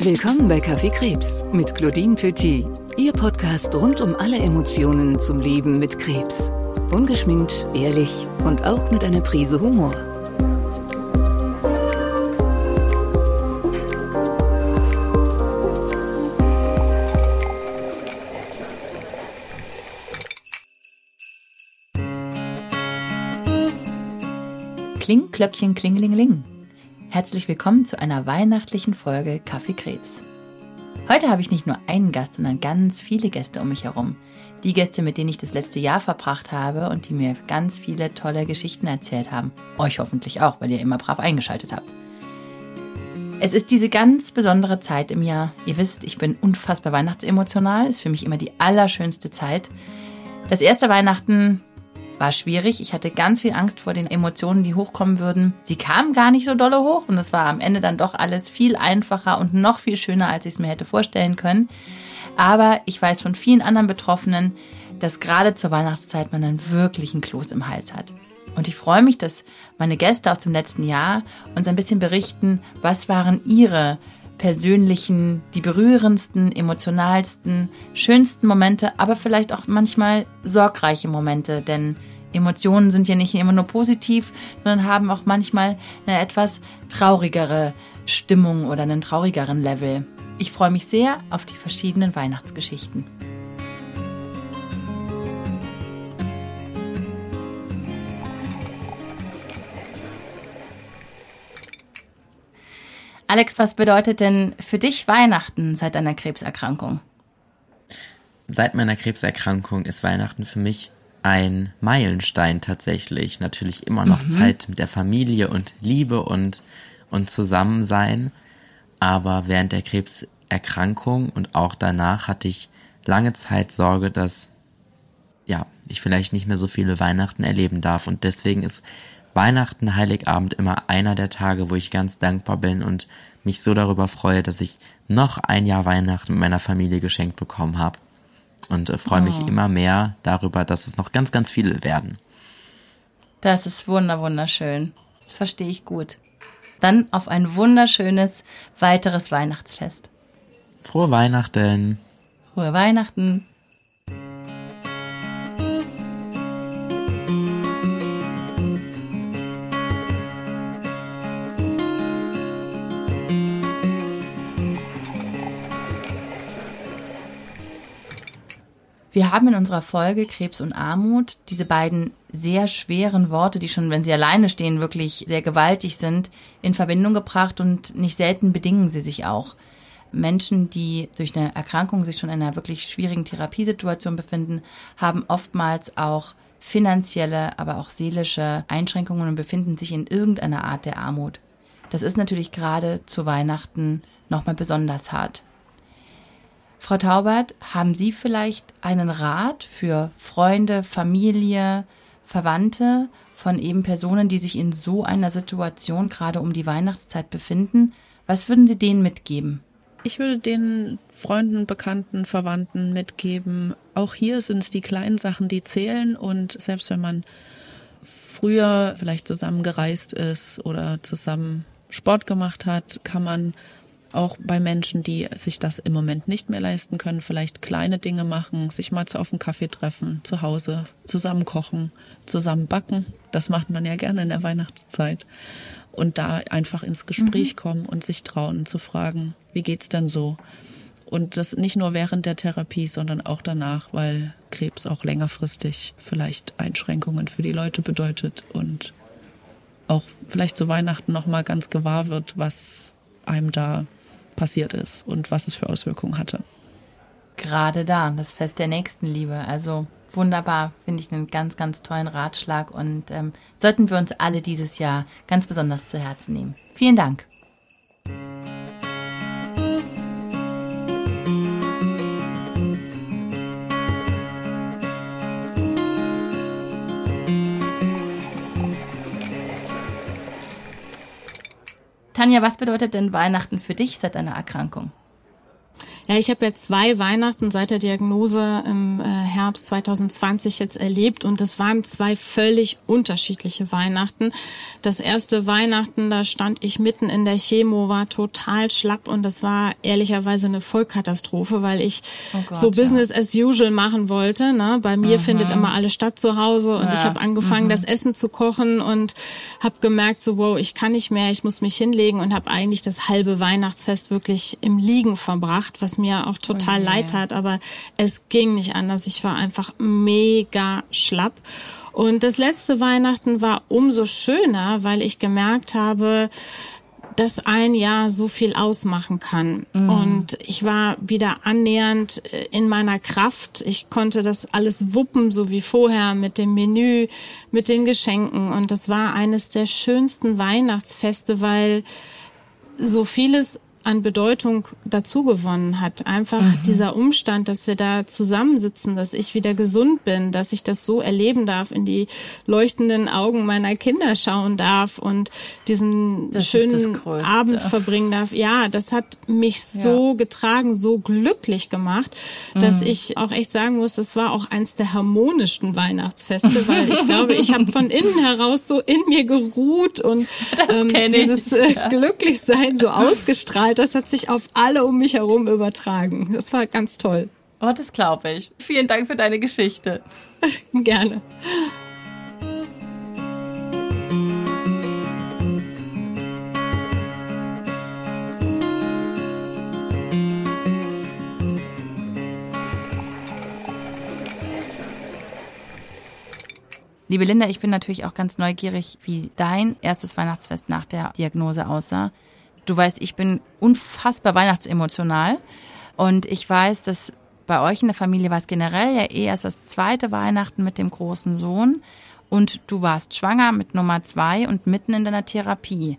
Willkommen bei Kaffee Krebs mit Claudine Petit, Ihr Podcast rund um alle Emotionen zum Leben mit Krebs. Ungeschminkt, ehrlich und auch mit einer Prise Humor. Kling, Klöckchen, Klingelingeling. Herzlich willkommen zu einer weihnachtlichen Folge Kaffee Krebs. Heute habe ich nicht nur einen Gast, sondern ganz viele Gäste um mich herum. Die Gäste, mit denen ich das letzte Jahr verbracht habe und die mir ganz viele tolle Geschichten erzählt haben. Euch hoffentlich auch, weil ihr immer brav eingeschaltet habt. Es ist diese ganz besondere Zeit im Jahr. Ihr wisst, ich bin unfassbar weihnachtsemotional, ist für mich immer die allerschönste Zeit. Das erste Weihnachten war schwierig. Ich hatte ganz viel Angst vor den Emotionen, die hochkommen würden. Sie kamen gar nicht so dolle hoch und es war am Ende dann doch alles viel einfacher und noch viel schöner, als ich es mir hätte vorstellen können. Aber ich weiß von vielen anderen Betroffenen, dass gerade zur Weihnachtszeit man dann wirklich einen Kloß im Hals hat. Und ich freue mich, dass meine Gäste aus dem letzten Jahr uns ein bisschen berichten, was waren ihre persönlichen, die berührendsten, emotionalsten, schönsten Momente, aber vielleicht auch manchmal sorgreiche Momente, denn Emotionen sind ja nicht immer nur positiv, sondern haben auch manchmal eine etwas traurigere Stimmung oder einen traurigeren Level. Ich freue mich sehr auf die verschiedenen Weihnachtsgeschichten. Alex, was bedeutet denn für dich Weihnachten seit deiner Krebserkrankung? Seit meiner Krebserkrankung ist Weihnachten für mich ein Meilenstein tatsächlich. Natürlich immer noch mhm. Zeit mit der Familie und Liebe und, und Zusammensein. Aber während der Krebserkrankung und auch danach hatte ich lange Zeit Sorge, dass ja, ich vielleicht nicht mehr so viele Weihnachten erleben darf. Und deswegen ist Weihnachten, Heiligabend immer einer der Tage, wo ich ganz dankbar bin und mich so darüber freue, dass ich noch ein Jahr Weihnachten mit meiner Familie geschenkt bekommen habe. Und äh, freue oh. mich immer mehr darüber, dass es noch ganz, ganz viele werden. Das ist wunder, wunderschön. Das verstehe ich gut. Dann auf ein wunderschönes weiteres Weihnachtsfest. Frohe Weihnachten. Frohe Weihnachten. Wir haben in unserer Folge Krebs und Armut diese beiden sehr schweren Worte, die schon, wenn sie alleine stehen, wirklich sehr gewaltig sind, in Verbindung gebracht und nicht selten bedingen sie sich auch. Menschen, die durch eine Erkrankung sich schon in einer wirklich schwierigen Therapiesituation befinden, haben oftmals auch finanzielle, aber auch seelische Einschränkungen und befinden sich in irgendeiner Art der Armut. Das ist natürlich gerade zu Weihnachten nochmal besonders hart. Frau Taubert, haben Sie vielleicht einen Rat für Freunde, Familie, Verwandte von eben Personen, die sich in so einer Situation gerade um die Weihnachtszeit befinden? Was würden Sie denen mitgeben? Ich würde den Freunden, Bekannten, Verwandten mitgeben, auch hier sind es die kleinen Sachen, die zählen und selbst wenn man früher vielleicht zusammen gereist ist oder zusammen Sport gemacht hat, kann man auch bei Menschen, die sich das im Moment nicht mehr leisten können, vielleicht kleine Dinge machen, sich mal auf einen Kaffee treffen, zu Hause zusammen kochen, zusammen backen. Das macht man ja gerne in der Weihnachtszeit. Und da einfach ins Gespräch mhm. kommen und sich trauen zu fragen, wie geht's denn so? Und das nicht nur während der Therapie, sondern auch danach, weil Krebs auch längerfristig vielleicht Einschränkungen für die Leute bedeutet und auch vielleicht zu Weihnachten nochmal ganz gewahr wird, was einem da passiert ist und was es für Auswirkungen hatte. Gerade da, das Fest der Nächstenliebe. Also wunderbar, finde ich einen ganz, ganz tollen Ratschlag und ähm, sollten wir uns alle dieses Jahr ganz besonders zu Herzen nehmen. Vielen Dank. Tanja, was bedeutet denn Weihnachten für dich seit deiner Erkrankung? Ja, ich habe ja zwei Weihnachten seit der Diagnose im äh, Herbst 2020 jetzt erlebt und es waren zwei völlig unterschiedliche Weihnachten. Das erste Weihnachten, da stand ich mitten in der Chemo, war total schlapp und das war ehrlicherweise eine Vollkatastrophe, weil ich oh Gott, so Business ja. as usual machen wollte. Ne? Bei mir mhm. findet immer alles statt zu Hause und ja. ich habe angefangen, mhm. das Essen zu kochen und habe gemerkt, so wow, ich kann nicht mehr, ich muss mich hinlegen und habe eigentlich das halbe Weihnachtsfest wirklich im Liegen verbracht, was mir auch total okay. leid hat, aber es ging nicht anders. Ich war einfach mega schlapp. Und das letzte Weihnachten war umso schöner, weil ich gemerkt habe, dass ein Jahr so viel ausmachen kann. Mhm. Und ich war wieder annähernd äh, in meiner Kraft. Ich konnte das alles wuppen, so wie vorher, mit dem Menü, mit den Geschenken. Und das war eines der schönsten Weihnachtsfeste, weil so vieles an Bedeutung dazugewonnen hat. Einfach mhm. dieser Umstand, dass wir da zusammensitzen, dass ich wieder gesund bin, dass ich das so erleben darf, in die leuchtenden Augen meiner Kinder schauen darf und diesen das schönen Abend verbringen darf. Ja, das hat mich so ja. getragen, so glücklich gemacht, dass mhm. ich auch echt sagen muss, das war auch eins der harmonischsten Weihnachtsfeste, weil ich glaube, ich habe von innen heraus so in mir geruht und ähm, dieses äh, ja. Glücklichsein so ausgestrahlt das hat sich auf alle um mich herum übertragen. Das war ganz toll. Oh, das glaube ich. Vielen Dank für deine Geschichte. Gerne. Liebe Linda, ich bin natürlich auch ganz neugierig, wie dein erstes Weihnachtsfest nach der Diagnose aussah. Du weißt, ich bin unfassbar weihnachtsemotional und ich weiß, dass bei euch in der Familie war es generell ja eh erst das zweite Weihnachten mit dem großen Sohn und du warst schwanger mit Nummer zwei und mitten in deiner Therapie.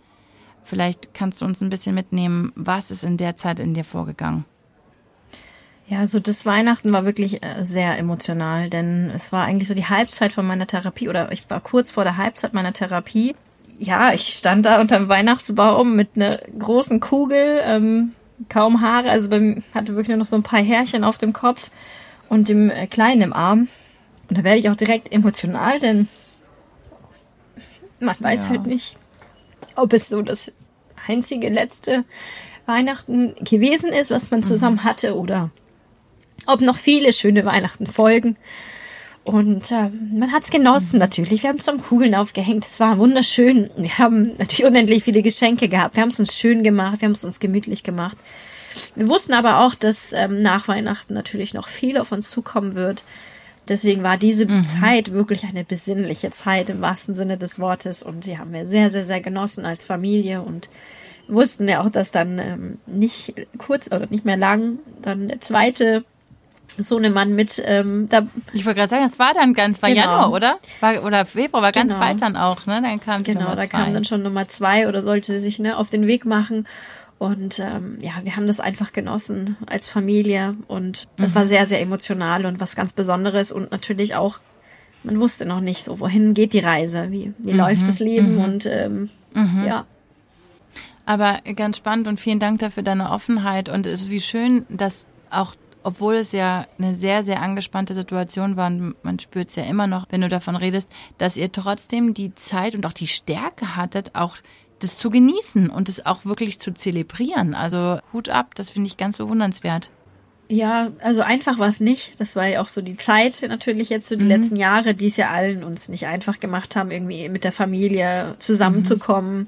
Vielleicht kannst du uns ein bisschen mitnehmen, was ist in der Zeit in dir vorgegangen? Ja, also das Weihnachten war wirklich äh, sehr emotional, denn es war eigentlich so die Halbzeit von meiner Therapie oder ich war kurz vor der Halbzeit meiner Therapie ja, ich stand da unterm Weihnachtsbaum mit einer großen Kugel, ähm, kaum Haare, also bei hatte wirklich nur noch so ein paar Härchen auf dem Kopf und dem äh, Kleinen im Arm. Und da werde ich auch direkt emotional, denn man weiß ja. halt nicht, ob es so das einzige letzte Weihnachten gewesen ist, was man zusammen mhm. hatte, oder ob noch viele schöne Weihnachten folgen. Und äh, man hat's genossen natürlich. Wir haben zum Kugeln aufgehängt. Es war wunderschön. Wir haben natürlich unendlich viele Geschenke gehabt. Wir haben es uns schön gemacht. Wir haben es uns gemütlich gemacht. Wir wussten aber auch, dass ähm, nach Weihnachten natürlich noch viel auf uns zukommen wird. Deswegen war diese mhm. Zeit wirklich eine besinnliche Zeit im wahrsten Sinne des Wortes. Und die haben wir sehr, sehr, sehr genossen als Familie und wussten ja auch, dass dann ähm, nicht kurz oder nicht mehr lang dann der zweite Sohnemann mit. Ähm, da ich wollte gerade sagen, es war dann ganz, war genau. Januar, oder? War, oder Februar, war ganz genau. bald dann auch, ne? Dann kam Genau, da kam dann schon Nummer zwei oder sollte sich ne, auf den Weg machen. Und ähm, ja, wir haben das einfach genossen als Familie und das mhm. war sehr, sehr emotional und was ganz Besonderes und natürlich auch, man wusste noch nicht so, wohin geht die Reise, wie, wie mhm. läuft das Leben mhm. und ähm, mhm. ja. Aber ganz spannend und vielen Dank dafür deine Offenheit und es ist wie schön, dass auch obwohl es ja eine sehr, sehr angespannte Situation war und man spürt es ja immer noch, wenn du davon redest, dass ihr trotzdem die Zeit und auch die Stärke hattet, auch das zu genießen und es auch wirklich zu zelebrieren. Also Hut ab, das finde ich ganz bewundernswert. Ja, also einfach war es nicht. Das war ja auch so die Zeit natürlich jetzt so die mhm. letzten Jahre, die es ja allen uns nicht einfach gemacht haben, irgendwie mit der Familie zusammenzukommen. Mhm.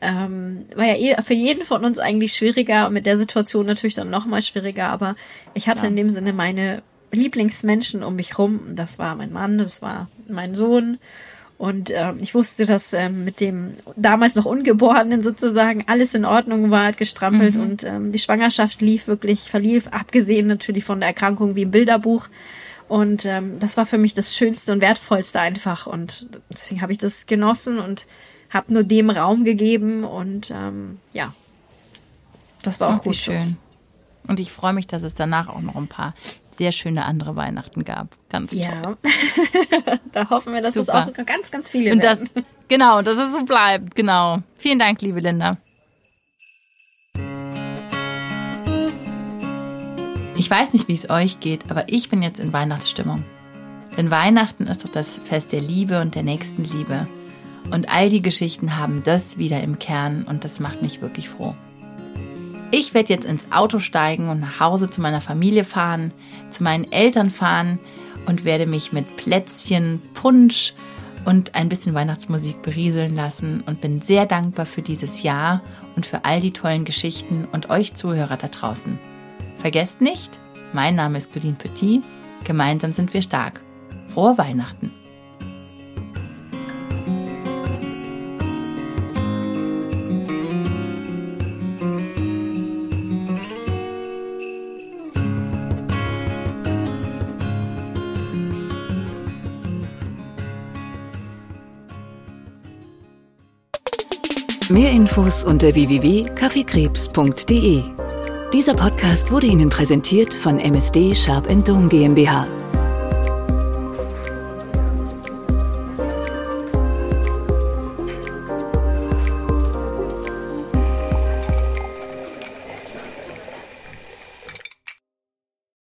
Ähm, war ja eh für jeden von uns eigentlich schwieriger und mit der Situation natürlich dann noch mal schwieriger. Aber ich hatte ja. in dem Sinne meine Lieblingsmenschen um mich rum. Das war mein Mann, das war mein Sohn und äh, ich wusste, dass äh, mit dem damals noch Ungeborenen sozusagen alles in Ordnung war, hat gestrampelt mhm. und ähm, die Schwangerschaft lief wirklich, verlief, abgesehen natürlich von der Erkrankung wie im Bilderbuch. Und ähm, das war für mich das Schönste und Wertvollste einfach. Und deswegen habe ich das genossen und habe nur dem Raum gegeben. Und ähm, ja, das war auch Ach, gut schön. So. Und ich freue mich, dass es danach auch noch ein paar sehr schöne andere Weihnachten gab. Ganz toll. Ja, da hoffen wir, dass Super. es auch ganz, ganz viele und das, werden. Genau, dass es so bleibt. Genau. Vielen Dank, liebe Linda. Ich weiß nicht, wie es euch geht, aber ich bin jetzt in Weihnachtsstimmung. Denn Weihnachten ist doch das Fest der Liebe und der Nächstenliebe. Und all die Geschichten haben das wieder im Kern und das macht mich wirklich froh. Ich werde jetzt ins Auto steigen und nach Hause zu meiner Familie fahren, zu meinen Eltern fahren und werde mich mit Plätzchen, Punsch und ein bisschen Weihnachtsmusik berieseln lassen und bin sehr dankbar für dieses Jahr und für all die tollen Geschichten und euch Zuhörer da draußen. Vergesst nicht, mein Name ist Claudine Petit, gemeinsam sind wir stark. Frohe Weihnachten! Mehr Infos unter www.kaffeekrebs.de. Dieser Podcast wurde Ihnen präsentiert von MSD Sharp Dome GmbH